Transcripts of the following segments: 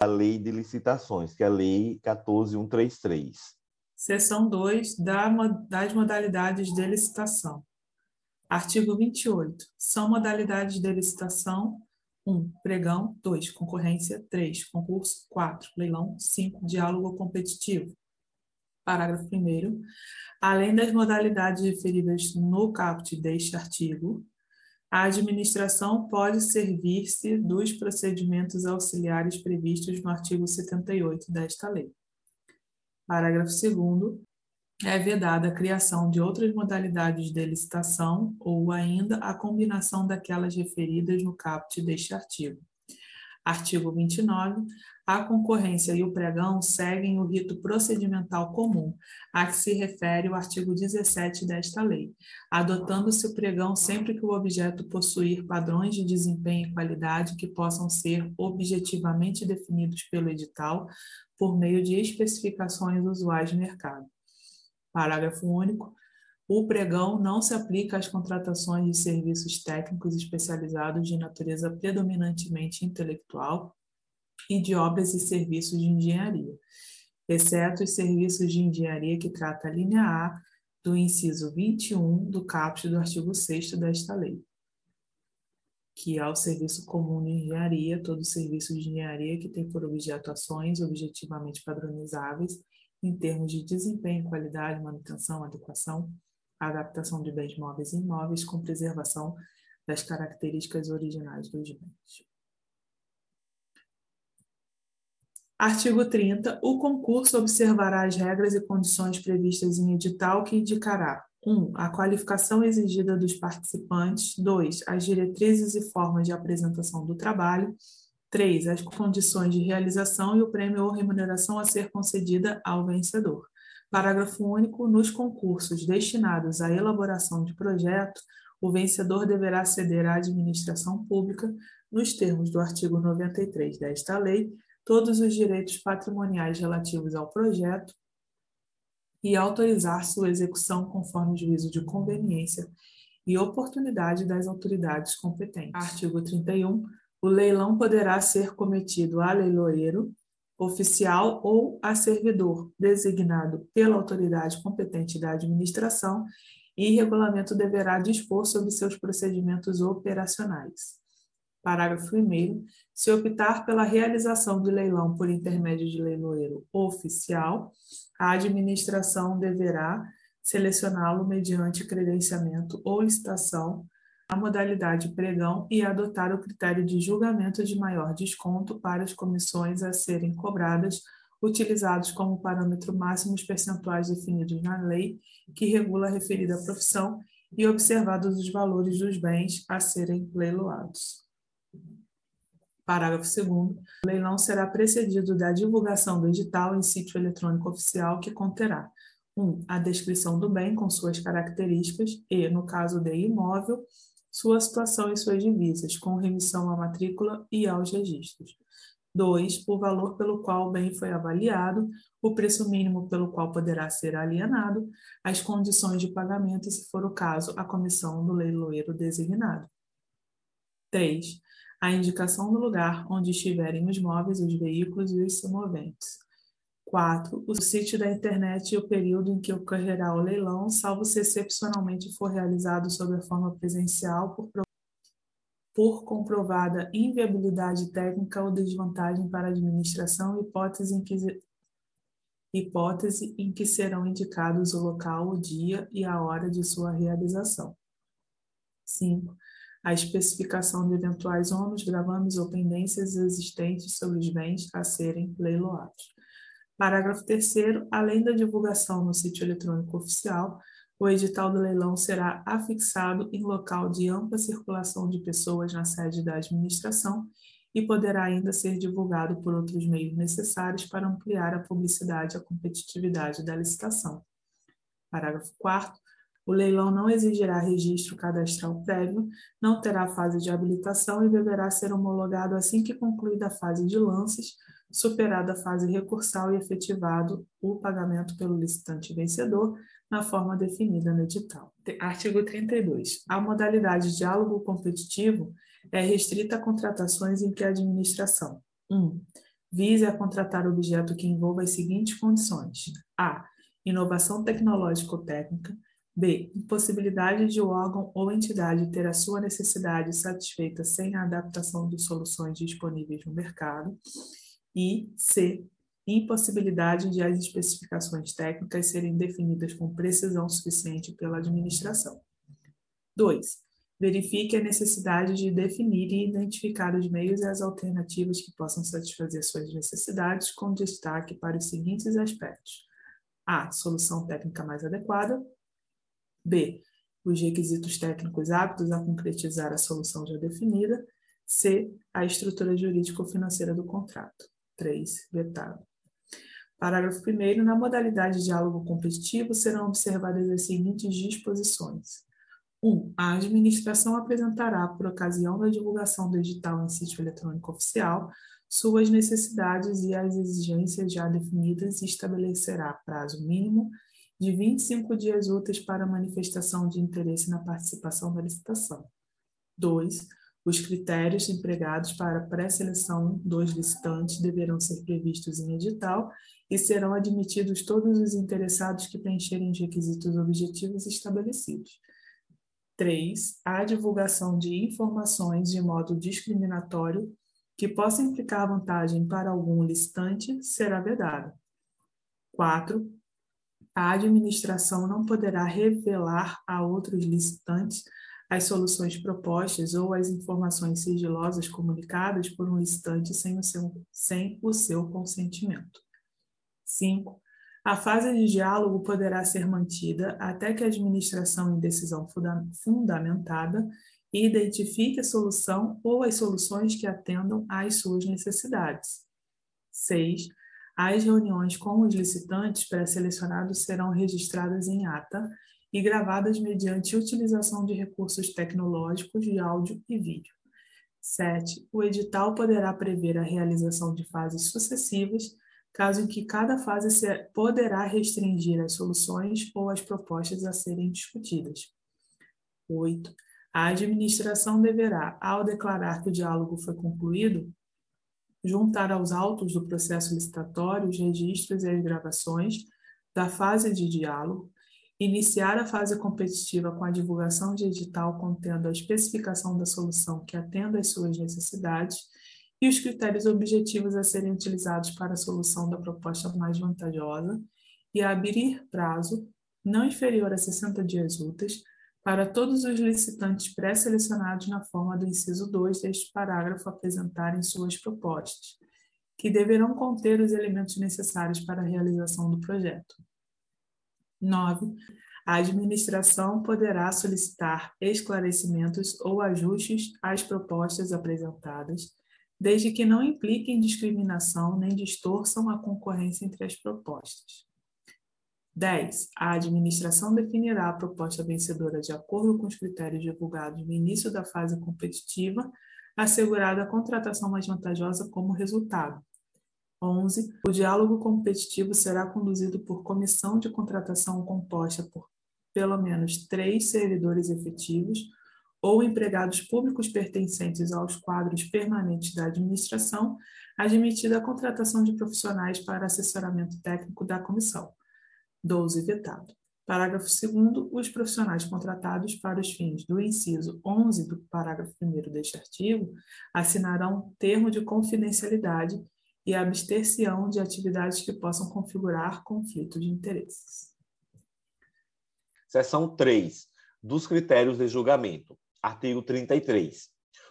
a Lei de Licitações, que é a Lei 14133. Seção 2 das modalidades de licitação. Artigo 28. São modalidades de licitação 1. Pregão. 2. Concorrência. 3. Concurso. 4. Leilão. 5. Diálogo competitivo. Parágrafo 1. Além das modalidades referidas no caput deste artigo, a administração pode servir-se dos procedimentos auxiliares previstos no artigo 78 desta lei. Parágrafo 2 é vedada a criação de outras modalidades de licitação ou ainda a combinação daquelas referidas no caput deste artigo. Artigo 29. A concorrência e o pregão seguem o rito procedimental comum, a que se refere o artigo 17 desta lei, adotando-se o pregão sempre que o objeto possuir padrões de desempenho e qualidade que possam ser objetivamente definidos pelo edital por meio de especificações usuais de mercado. Parágrafo único. O pregão não se aplica às contratações de serviços técnicos especializados de natureza predominantemente intelectual e de obras e serviços de engenharia, exceto os serviços de engenharia que trata a linha A do inciso 21 do caput do artigo 6 desta lei, que é o serviço comum de engenharia, todo serviço de engenharia que tem por objeto ações objetivamente padronizáveis em termos de desempenho, qualidade, manutenção, adequação, adaptação de bens móveis e imóveis com preservação das características originais dos bens. Artigo 30. O concurso observará as regras e condições previstas em edital que indicará 1. Um, a qualificação exigida dos participantes. 2. As diretrizes e formas de apresentação do trabalho. 3. As condições de realização e o prêmio ou remuneração a ser concedida ao vencedor. Parágrafo único. Nos concursos destinados à elaboração de projeto, o vencedor deverá ceder à administração pública, nos termos do artigo 93 desta lei, todos os direitos patrimoniais relativos ao projeto e autorizar sua execução conforme o juízo de conveniência e oportunidade das autoridades competentes. Artigo 31. O leilão poderá ser cometido a leiloeiro, oficial ou a servidor designado pela autoridade competente da administração e regulamento deverá dispor sobre seus procedimentos operacionais. Parágrafo 1 se optar pela realização de leilão por intermédio de leiloeiro oficial, a administração deverá selecioná-lo mediante credenciamento ou licitação a modalidade pregão e adotar o critério de julgamento de maior desconto para as comissões a serem cobradas, utilizados como parâmetro máximo os percentuais definidos na lei que regula a referida profissão e observados os valores dos bens a serem leiloados. Parágrafo 2 o leilão será precedido da divulgação do edital em sítio eletrônico oficial que conterá 1. Um, a descrição do bem com suas características e, no caso de imóvel, sua situação e suas divisas, com remissão à matrícula e aos registros. 2. O valor pelo qual o bem foi avaliado, o preço mínimo pelo qual poderá ser alienado, as condições de pagamento e, se for o caso, a comissão do leiloeiro designado. 3. A indicação do lugar onde estiverem os móveis, os veículos e os semoventes. 4. O sítio da internet e o período em que ocorrerá o leilão, salvo se excepcionalmente for realizado sob a forma presencial por, por comprovada inviabilidade técnica ou desvantagem para a administração, hipótese em que hipótese em que serão indicados o local, o dia e a hora de sua realização. 5. A especificação de eventuais ônus, gravames ou pendências existentes sobre os bens a serem leiloados. Parágrafo 3 além da divulgação no sítio eletrônico oficial, o edital do leilão será afixado em local de ampla circulação de pessoas na sede da administração e poderá ainda ser divulgado por outros meios necessários para ampliar a publicidade e a competitividade da licitação. Parágrafo 4 o leilão não exigirá registro cadastral prévio, não terá fase de habilitação e deverá ser homologado assim que concluída a fase de lances, superada a fase recursal e efetivado o pagamento pelo licitante vencedor na forma definida no edital. Artigo 32. A modalidade de diálogo competitivo é restrita a contratações em que a administração 1. Um, vise a contratar objeto que envolva as seguintes condições: a. inovação tecnológica ou técnica, b. impossibilidade de o órgão ou entidade ter a sua necessidade satisfeita sem a adaptação de soluções disponíveis no mercado, e c. impossibilidade de as especificações técnicas serem definidas com precisão suficiente pela administração. 2 verifique a necessidade de definir e identificar os meios e as alternativas que possam satisfazer suas necessidades, com destaque para os seguintes aspectos: A. Solução técnica mais adequada. B. Os requisitos técnicos aptos a concretizar a solução já definida. C. A estrutura jurídico-financeira do contrato. 3. Vetado. Parágrafo 1. Na modalidade de diálogo competitivo serão observadas as seguintes disposições. 1. A administração apresentará, por ocasião da divulgação do edital em sítio eletrônico oficial, suas necessidades e as exigências já definidas e estabelecerá prazo mínimo de 25 dias úteis para manifestação de interesse na participação da licitação. 2. Os critérios empregados para pré-seleção dos licitantes deverão ser previstos em edital e serão admitidos todos os interessados que preencherem os requisitos objetivos estabelecidos. 3. A divulgação de informações de modo discriminatório que possa implicar vantagem para algum licitante será vedada. 4. A administração não poderá revelar a outros licitantes as soluções propostas ou as informações sigilosas comunicadas por um licitante sem o seu, sem o seu consentimento. 5. A fase de diálogo poderá ser mantida até que a administração em decisão funda fundamentada identifique a solução ou as soluções que atendam às suas necessidades. 6. As reuniões com os licitantes pré-selecionados serão registradas em ata e gravadas mediante utilização de recursos tecnológicos de áudio e vídeo. 7. O edital poderá prever a realização de fases sucessivas caso em que cada fase poderá restringir as soluções ou as propostas a serem discutidas. 8. A administração deverá, ao declarar que o diálogo foi concluído, juntar aos autos do processo licitatório os registros e as gravações da fase de diálogo, iniciar a fase competitiva com a divulgação de edital contendo a especificação da solução que atenda às suas necessidades e os critérios objetivos a serem utilizados para a solução da proposta mais vantajosa e abrir prazo não inferior a 60 dias úteis para todos os licitantes pré-selecionados na forma do inciso 2 deste parágrafo apresentarem suas propostas, que deverão conter os elementos necessários para a realização do projeto. 9. A administração poderá solicitar esclarecimentos ou ajustes às propostas apresentadas desde que não impliquem discriminação nem distorçam a concorrência entre as propostas. 10. A administração definirá a proposta vencedora de acordo com os critérios divulgados no início da fase competitiva, assegurada a contratação mais vantajosa como resultado. 11. O diálogo competitivo será conduzido por comissão de contratação composta por pelo menos três servidores efetivos, ou empregados públicos pertencentes aos quadros permanentes da administração, admitida a contratação de profissionais para assessoramento técnico da comissão. 12. Vetado. Parágrafo 2 os profissionais contratados para os fins do inciso 11 do parágrafo 1 deste artigo assinarão termo de confidencialidade e abster-se-ão de atividades que possam configurar conflito de interesses. Seção 3. Dos critérios de julgamento. Artigo 33.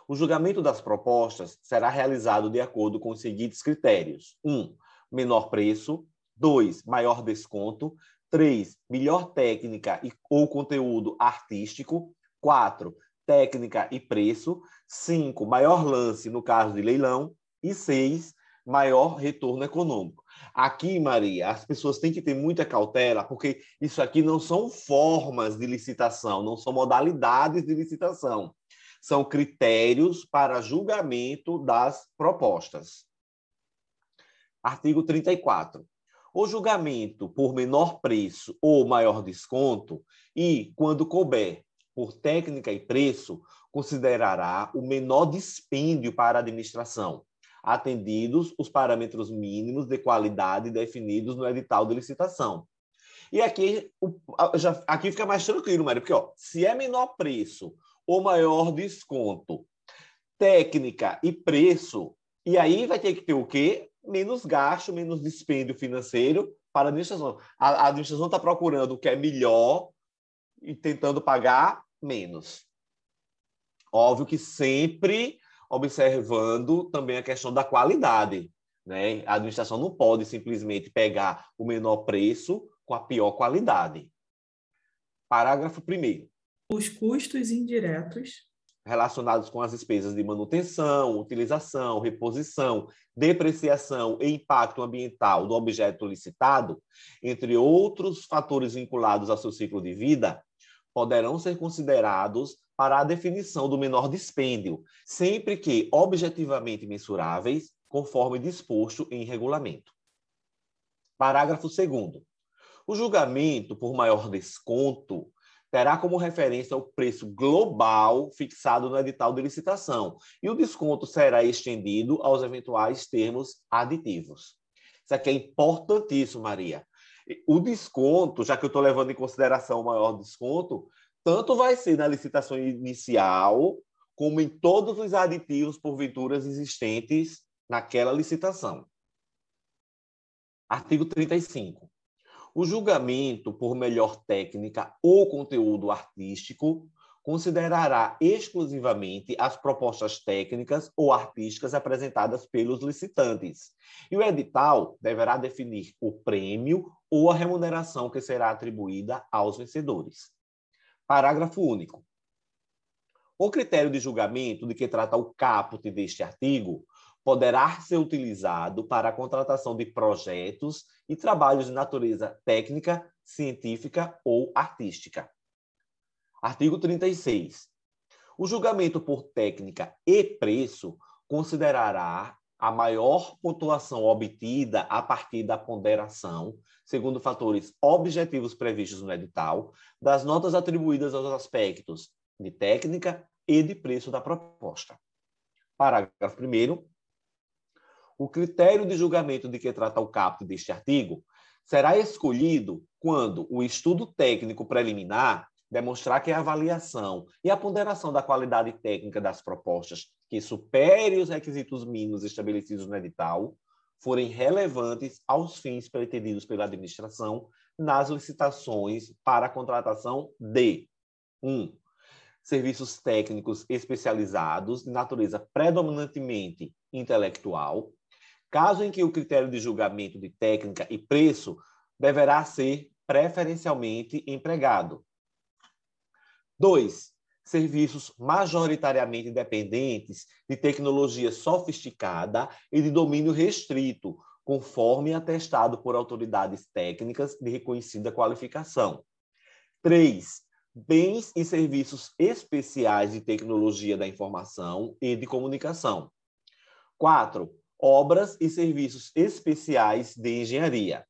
O julgamento das propostas será realizado de acordo com os seguintes critérios: 1. Um, menor preço. 2. Maior desconto. 3. Melhor técnica e, ou conteúdo artístico. 4. Técnica e preço. 5. Maior lance no caso de leilão. E 6. Maior retorno econômico. Aqui, Maria, as pessoas têm que ter muita cautela, porque isso aqui não são formas de licitação, não são modalidades de licitação. São critérios para julgamento das propostas. Artigo 34. O julgamento por menor preço ou maior desconto e, quando couber, por técnica e preço, considerará o menor dispêndio para a administração atendidos os parâmetros mínimos de qualidade definidos no edital de licitação. E aqui, já, aqui fica mais tranquilo, Mário, porque ó, se é menor preço ou maior desconto, técnica e preço, e aí vai ter que ter o quê? Menos gasto, menos dispêndio financeiro para a administração. A, a administração está procurando o que é melhor e tentando pagar menos. Óbvio que sempre observando também a questão da qualidade. Né? A administração não pode simplesmente pegar o menor preço com a pior qualidade. Parágrafo 1. Os custos indiretos relacionados com as despesas de manutenção, utilização, reposição, depreciação e impacto ambiental do objeto licitado, entre outros fatores vinculados ao seu ciclo de vida, poderão ser considerados para a definição do menor dispêndio, sempre que objetivamente mensuráveis, conforme disposto em regulamento. Parágrafo 2 o julgamento por maior desconto terá como referência o preço global fixado no edital de licitação e o desconto será estendido aos eventuais termos aditivos. Isso aqui é importantíssimo, Maria. O desconto, já que eu estou levando em consideração o maior desconto, tanto vai ser na licitação inicial, como em todos os aditivos porventuras existentes naquela licitação. Artigo 35. O julgamento por melhor técnica ou conteúdo artístico considerará exclusivamente as propostas técnicas ou artísticas apresentadas pelos licitantes. E o edital deverá definir o prêmio ou a remuneração que será atribuída aos vencedores. Parágrafo único. O critério de julgamento de que trata o caput deste artigo poderá ser utilizado para a contratação de projetos e trabalhos de natureza técnica, científica ou artística. Artigo 36. O julgamento por técnica e preço considerará a maior pontuação obtida a partir da ponderação, segundo fatores objetivos previstos no edital, das notas atribuídas aos aspectos de técnica e de preço da proposta. Parágrafo 1 o critério de julgamento de que trata o caput deste artigo será escolhido quando o estudo técnico preliminar demonstrar que a avaliação e a ponderação da qualidade técnica das propostas que supere os requisitos mínimos estabelecidos no edital forem relevantes aos fins pretendidos pela administração nas licitações para a contratação de 1. Um, serviços técnicos especializados de natureza predominantemente intelectual, caso em que o critério de julgamento de técnica e preço deverá ser preferencialmente empregado. 2. Serviços majoritariamente dependentes de tecnologia sofisticada e de domínio restrito, conforme atestado por autoridades técnicas de reconhecida qualificação. 3. Bens e serviços especiais de tecnologia da informação e de comunicação. 4 obras e serviços especiais de engenharia.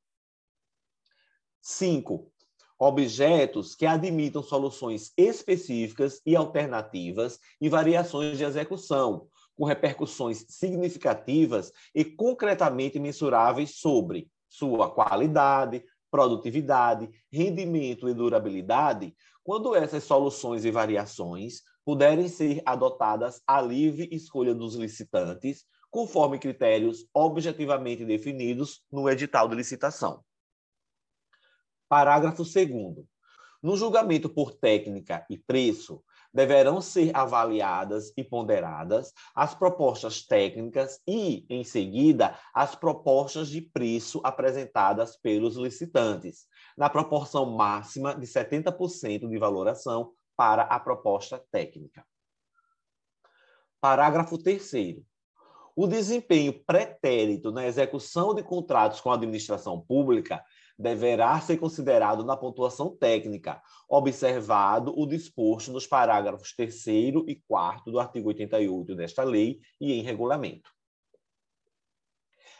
5. Objetos que admitam soluções específicas e alternativas e variações de execução, com repercussões significativas e concretamente mensuráveis sobre sua qualidade, produtividade, rendimento e durabilidade, quando essas soluções e variações puderem ser adotadas à livre escolha dos licitantes, conforme critérios objetivamente definidos no edital de licitação. Parágrafo 2. No julgamento por técnica e preço, deverão ser avaliadas e ponderadas as propostas técnicas e, em seguida, as propostas de preço apresentadas pelos licitantes, na proporção máxima de 70% de valoração para a proposta técnica. Parágrafo 3. O desempenho pretérito na execução de contratos com a administração pública deverá ser considerado na pontuação técnica, observado o disposto nos parágrafos 3 e 4 do artigo 88 desta lei e em regulamento.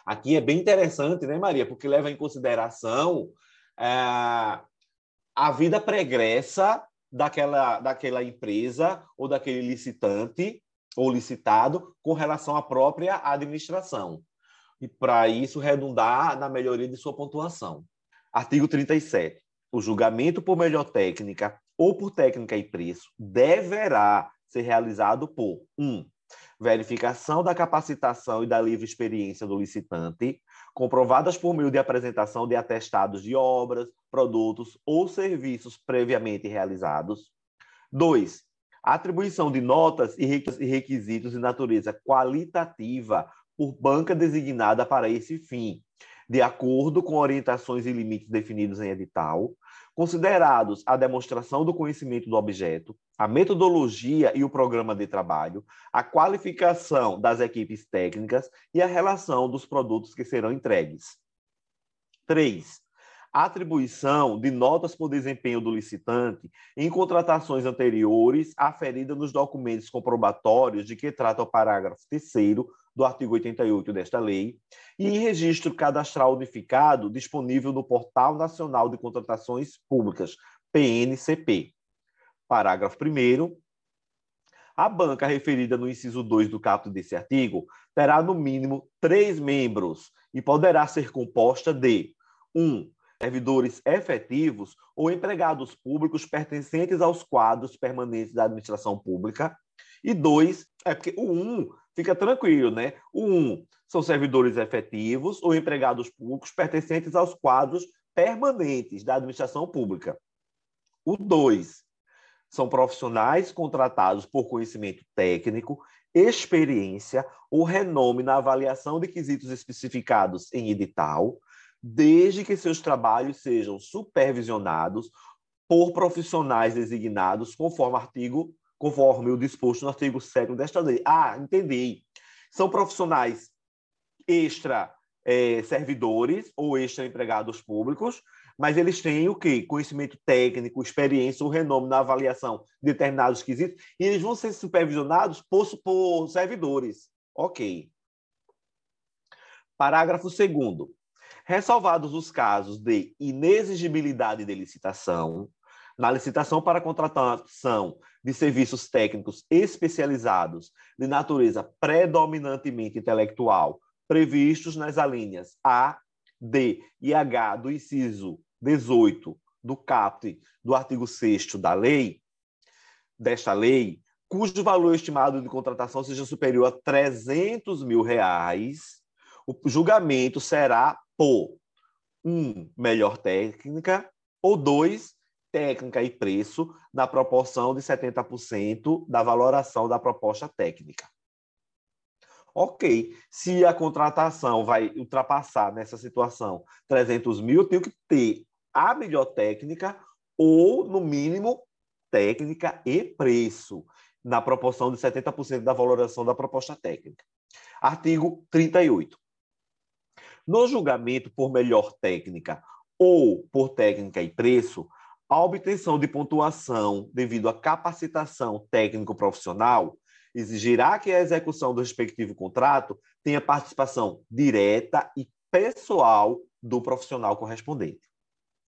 Aqui é bem interessante, né, Maria? Porque leva em consideração é, a vida pregressa daquela, daquela empresa ou daquele licitante ou licitado com relação à própria administração. E para isso redundar na melhoria de sua pontuação. Artigo 37. O julgamento por melhor técnica ou por técnica e preço deverá ser realizado por 1. Um, verificação da capacitação e da livre experiência do licitante, comprovadas por meio de apresentação de atestados de obras, produtos ou serviços previamente realizados. 2. Atribuição de notas e requisitos de natureza qualitativa por banca designada para esse fim, de acordo com orientações e limites definidos em edital, considerados a demonstração do conhecimento do objeto, a metodologia e o programa de trabalho, a qualificação das equipes técnicas e a relação dos produtos que serão entregues. 3. Atribuição de notas por desempenho do licitante em contratações anteriores aferida nos documentos comprobatórios de que trata o parágrafo 3 do artigo 88 desta lei, e em registro cadastral unificado disponível no Portal Nacional de Contratações Públicas, PNCP. Parágrafo 1 a banca referida no inciso 2 do caput desse artigo terá, no mínimo, três membros e poderá ser composta de 1. Um, servidores efetivos ou empregados públicos pertencentes aos quadros permanentes da administração pública. E dois, é porque o um fica tranquilo, né? O um são servidores efetivos ou empregados públicos pertencentes aos quadros permanentes da administração pública. O dois são profissionais contratados por conhecimento técnico, experiência ou renome na avaliação de quesitos especificados em edital, desde que seus trabalhos sejam supervisionados por profissionais designados conforme artigo conforme o disposto no artigo 7 desta lei. Ah, entendi. São profissionais extra é, servidores ou extra empregados públicos, mas eles têm o quê? Conhecimento técnico, experiência ou renome na avaliação de determinados quesitos, e eles vão ser supervisionados por, por servidores. Ok. Parágrafo 2 Ressalvados os casos de inexigibilidade de licitação, na licitação para contratação de serviços técnicos especializados de natureza predominantemente intelectual, previstos nas alíneas A, D e H do inciso 18 do caput do artigo 6 da lei, desta lei, cujo valor estimado de contratação seja superior a 300 mil reais, o julgamento será por um, melhor técnica, ou dois, técnica e preço na proporção de 70% da valoração da proposta técnica. Ok, se a contratação vai ultrapassar nessa situação 300 mil, eu tenho que ter a melhor técnica ou, no mínimo, técnica e preço, na proporção de 70% da valoração da proposta técnica. Artigo 38. No julgamento por melhor técnica ou por técnica e preço, a obtenção de pontuação devido à capacitação técnico-profissional exigirá que a execução do respectivo contrato tenha participação direta e pessoal do profissional correspondente.